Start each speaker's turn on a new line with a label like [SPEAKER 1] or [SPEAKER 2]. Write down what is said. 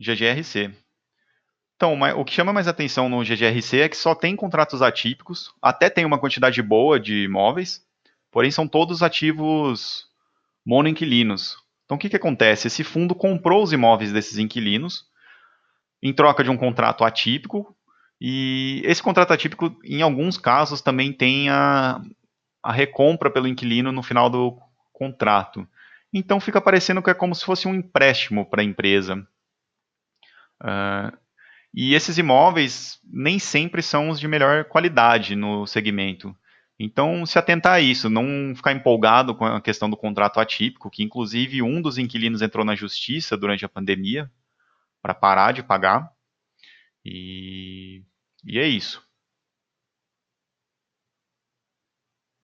[SPEAKER 1] GGRC. Então, o que chama mais atenção no GGRC é que só tem contratos atípicos, até tem uma quantidade boa de imóveis, porém são todos ativos monoinquilinos. Então, o que, que acontece? Esse fundo comprou os imóveis desses inquilinos em troca de um contrato atípico, e esse contrato atípico, em alguns casos, também tem a, a recompra pelo inquilino no final do contrato. Então, fica parecendo que é como se fosse um empréstimo para a empresa. Uh, e esses imóveis nem sempre são os de melhor qualidade no segmento. Então, se atentar a isso, não ficar empolgado com a questão do contrato atípico, que inclusive um dos inquilinos entrou na justiça durante a pandemia para parar de pagar. E, e é isso.